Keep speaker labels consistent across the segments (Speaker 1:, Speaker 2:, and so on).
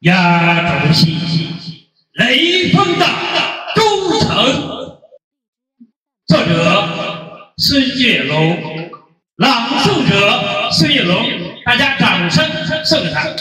Speaker 1: 压轴戏雷锋的忠诚，作者孙月龙，朗诵者孙月龙，大家掌声送给他。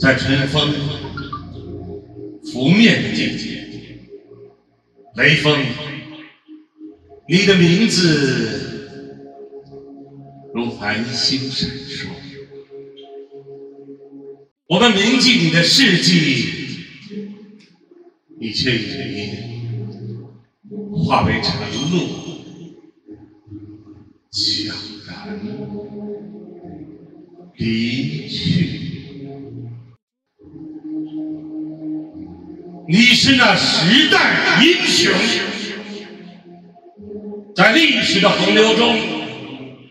Speaker 2: 在春风拂面的季节，雷锋，你的名字如繁星闪烁。我们铭记你的事迹，你却已化为晨露，悄然离去。你是那时代英雄，在历史的洪流中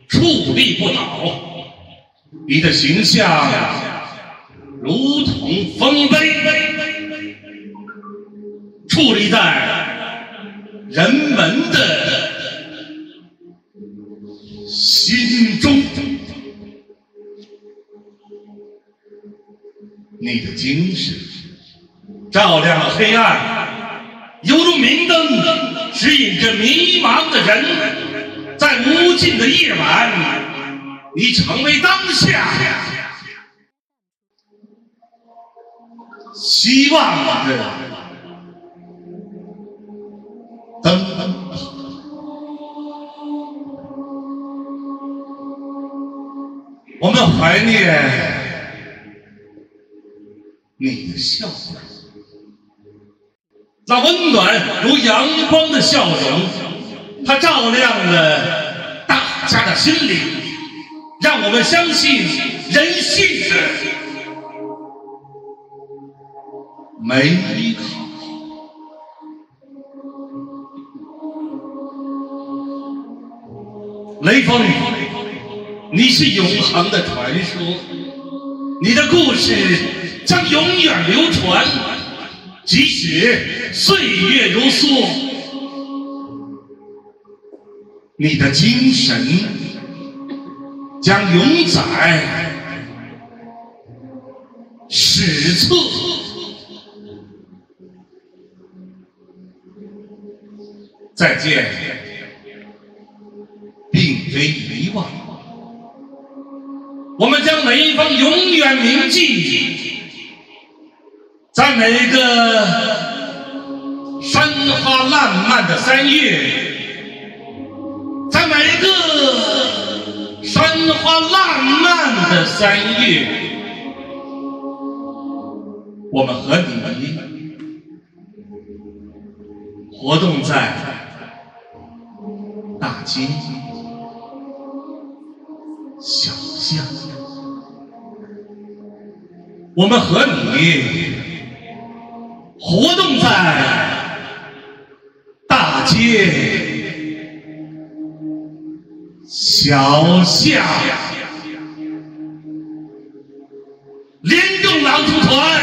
Speaker 2: 矗立不倒。你的形象如同丰碑，矗立在人们的心中。你的精神。照亮了黑暗，犹如明灯，指引着迷茫的人。在无尽的夜晚，你成为当下希望的。我们怀念你的笑容。那温暖如阳光的笑容，它照亮了大家的心灵，让我们相信人性的美好。雷锋，你是永恒的传说，你的故事将永远流传。即使岁月如梭，你的精神将永载史册。再见，为遗忘，我们将每一方永远铭记。在每一个山花烂漫的三月，在每一个山花烂漫的三月，我们和你活动在大街我们和你。活动在大街小巷，联众朗诵团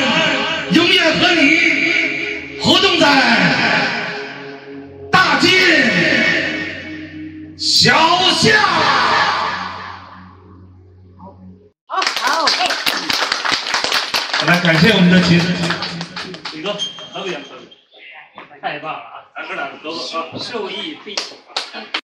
Speaker 2: 永远和你活动在大街小巷。
Speaker 3: 好，好，
Speaker 2: 来，感谢我们的齐声。
Speaker 1: 哥，可不行，可不太棒了啊！咱哥俩哥哥啊，受益匪浅。